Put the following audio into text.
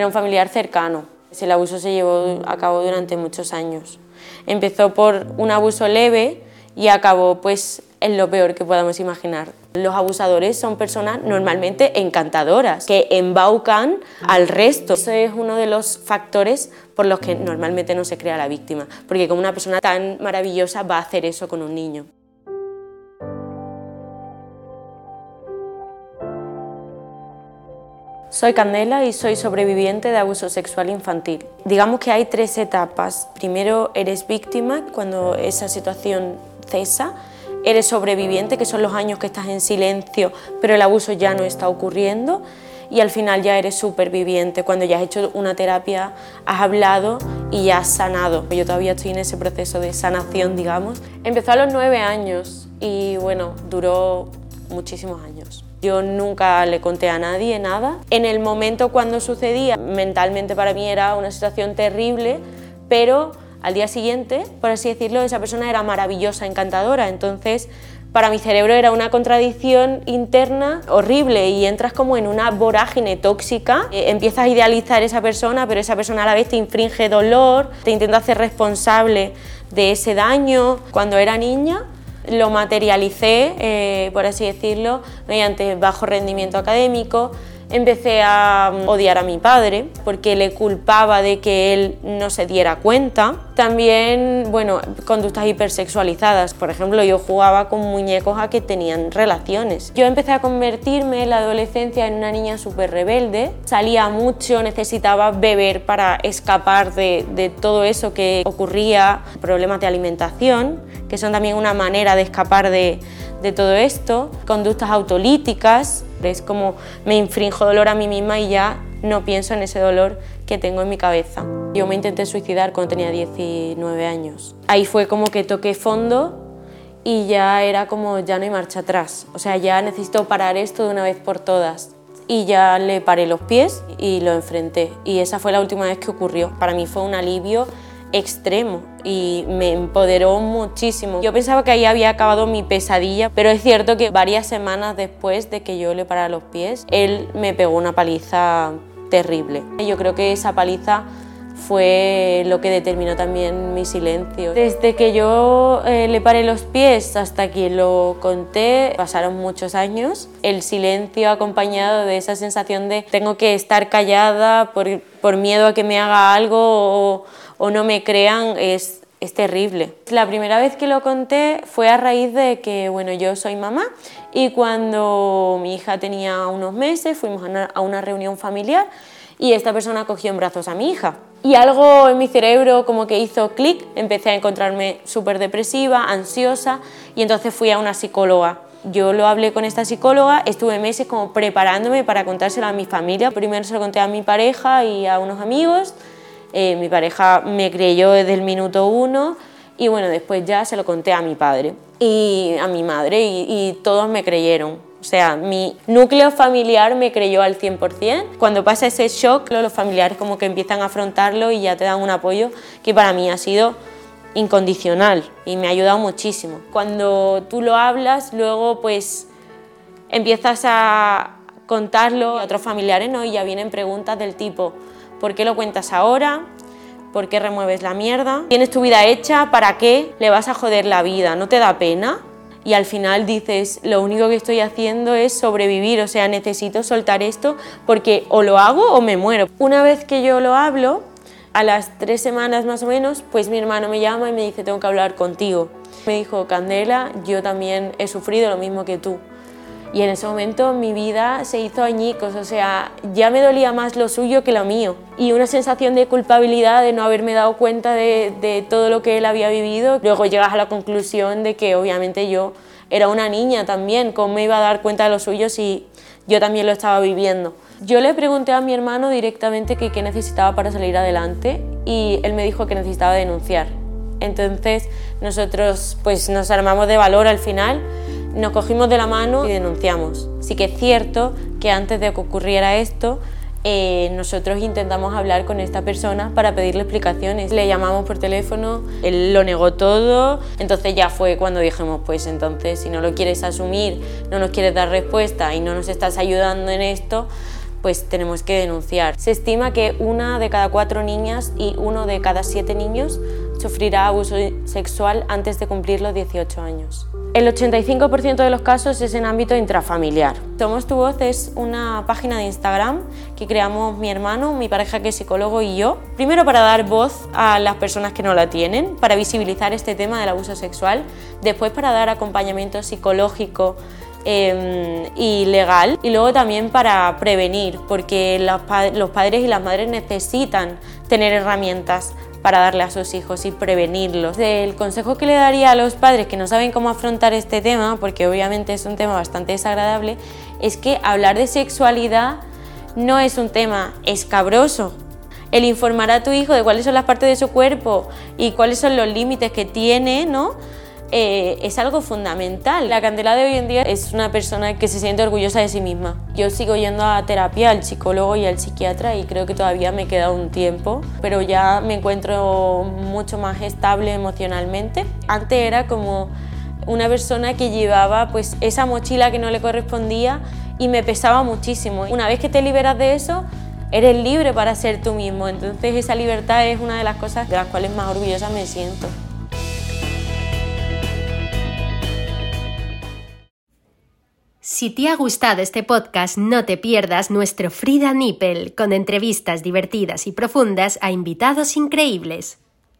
Era un familiar cercano. El abuso se llevó a cabo durante muchos años. Empezó por un abuso leve y acabó pues en lo peor que podamos imaginar. Los abusadores son personas normalmente encantadoras, que embaucan al resto. Eso es uno de los factores por los que normalmente no se crea la víctima, porque como una persona tan maravillosa va a hacer eso con un niño. Soy Candela y soy sobreviviente de abuso sexual infantil. Digamos que hay tres etapas. Primero eres víctima cuando esa situación cesa, eres sobreviviente, que son los años que estás en silencio, pero el abuso ya no está ocurriendo, y al final ya eres superviviente, cuando ya has hecho una terapia, has hablado y ya has sanado. Yo todavía estoy en ese proceso de sanación, digamos. Empezó a los nueve años y bueno, duró muchísimos años. Yo nunca le conté a nadie nada. En el momento cuando sucedía, mentalmente para mí era una situación terrible, pero al día siguiente, por así decirlo, esa persona era maravillosa, encantadora. Entonces, para mi cerebro era una contradicción interna horrible y entras como en una vorágine tóxica. Eh, empiezas a idealizar a esa persona, pero esa persona a la vez te infringe dolor, te intenta hacer responsable de ese daño. Cuando era niña, lo materialicé, eh, por así decirlo, mediante bajo rendimiento académico. Empecé a mm, odiar a mi padre porque le culpaba de que él no se diera cuenta. También, bueno, conductas hipersexualizadas. Por ejemplo, yo jugaba con muñecos a que tenían relaciones. Yo empecé a convertirme en la adolescencia en una niña súper rebelde. Salía mucho, necesitaba beber para escapar de, de todo eso que ocurría. Problemas de alimentación, que son también una manera de escapar de, todo esto. Conductas autolíticas, es como me infrinjo dolor a mí misma y ya no pienso en ese dolor que tengo en mi cabeza. Yo me intenté suicidar cuando tenía 19 años. Ahí fue como que toqué fondo y ya era como ya no hay marcha atrás. O sea, ya necesito parar esto de una vez por todas. Y ya le paré los pies y lo enfrenté. Y esa fue la última vez que ocurrió. Para mí fue un alivio extremo y me empoderó muchísimo. Yo pensaba que ahí había acabado mi pesadilla, pero es cierto que varias semanas después de que yo le parara los pies, él me pegó una paliza terrible. Yo creo que esa paliza fue lo que determinó también mi silencio. Desde que yo eh, le paré los pies hasta que lo conté, pasaron muchos años. El silencio acompañado de esa sensación de tengo que estar callada por, por miedo a que me haga algo o no me crean es, es terrible. La primera vez que lo conté fue a raíz de que, bueno, yo soy mamá y cuando mi hija tenía unos meses fuimos a una, reunión familiar y esta persona cogió en brazos a mi hija. Y algo en mi cerebro como que hizo clic, empecé a encontrarme súper depresiva, ansiosa y entonces fui a una psicóloga. Yo lo hablé con esta psicóloga, estuve meses como preparándome para contárselo a mi familia. Primero se lo conté a mi pareja y a unos amigos eh, mi pareja me creyó desde el minuto uno y bueno, después ya se lo conté a mi padre y a mi madre y, todos me creyeron. O sea, mi núcleo familiar me creyó al 100%. Cuando pasa ese shock, los familiares como que empiezan a afrontarlo y ya te dan un apoyo que para mí ha sido incondicional y me ha ayudado muchísimo. Cuando tú lo hablas, luego pues empiezas a contarlo a otros familiares ¿no? y ya vienen preguntas del tipo, ¿Por qué lo cuentas ahora? ¿Por qué remueves la mierda? ¿Tienes tu vida hecha? ¿Para qué le vas a joder la vida? ¿No te da pena? Y al final dices, lo único que estoy haciendo es sobrevivir, o sea, necesito soltar esto porque o lo hago o me muero. Una vez que yo lo hablo, a las tres semanas más o menos, pues mi hermano me llama y me dice, tengo que hablar contigo. Me dijo, Candela, yo también he sufrido lo mismo que tú y en ese momento mi vida se hizo añicos, o sea, ya me dolía más lo suyo que lo mío. Y una sensación de culpabilidad de no haberme dado cuenta de, todo lo que él había vivido. Luego llegas a la conclusión de que obviamente yo era una niña también, ¿cómo me iba a dar cuenta de lo suyo si yo también lo estaba viviendo? Yo le pregunté a mi hermano directamente qué necesitaba para salir adelante y él me dijo que necesitaba denunciar. Entonces nosotros pues nos armamos de valor al final nos cogimos de la mano y denunciamos. Sí que es cierto que antes de que ocurriera esto, eh, nosotros intentamos hablar con esta persona para pedirle explicaciones. Le llamamos por teléfono, él lo negó todo, entonces ya fue cuando dijimos, pues entonces si no lo quieres asumir, no nos quieres dar respuesta y no nos estás ayudando en esto, pues tenemos que denunciar. Se estima que una de cada cuatro niñas y uno de cada siete niños sufrirá abuso sexual antes de cumplir los 18 años. El 85% de los casos es en ámbito intrafamiliar. Somos tu voz es una página de Instagram que creamos mi hermano, mi pareja que es psicólogo y yo. Primero para dar voz a las personas que no la tienen, para visibilizar este tema del abuso sexual. Después para dar acompañamiento psicológico em, y legal. Y luego también para prevenir, porque los padres y las madres necesitan tener herramientas para darle a sus hijos y prevenirlos. El consejo que le daría a los padres que no saben cómo afrontar este tema, porque obviamente es un tema bastante desagradable, es que hablar de sexualidad no es un tema escabroso. El informar a tu hijo de cuáles son las partes de su cuerpo y cuáles son los límites que tiene, ¿no? Eh, es algo fundamental. La Candela de hoy en día es una persona que se siente orgullosa de sí misma. Yo sigo yendo a terapia al psicólogo y al psiquiatra y creo que todavía me queda un tiempo, pero ya me encuentro mucho más estable emocionalmente. Antes era como una persona que llevaba pues esa mochila que no le correspondía y me pesaba muchísimo. Una vez que te liberas de eso, eres libre para ser tú mismo. Entonces esa libertad es una de las cosas de las cuales más orgullosa me siento. Si te ha gustado este podcast, no te pierdas nuestro Frida Nippel, con entrevistas divertidas y profundas a invitados increíbles.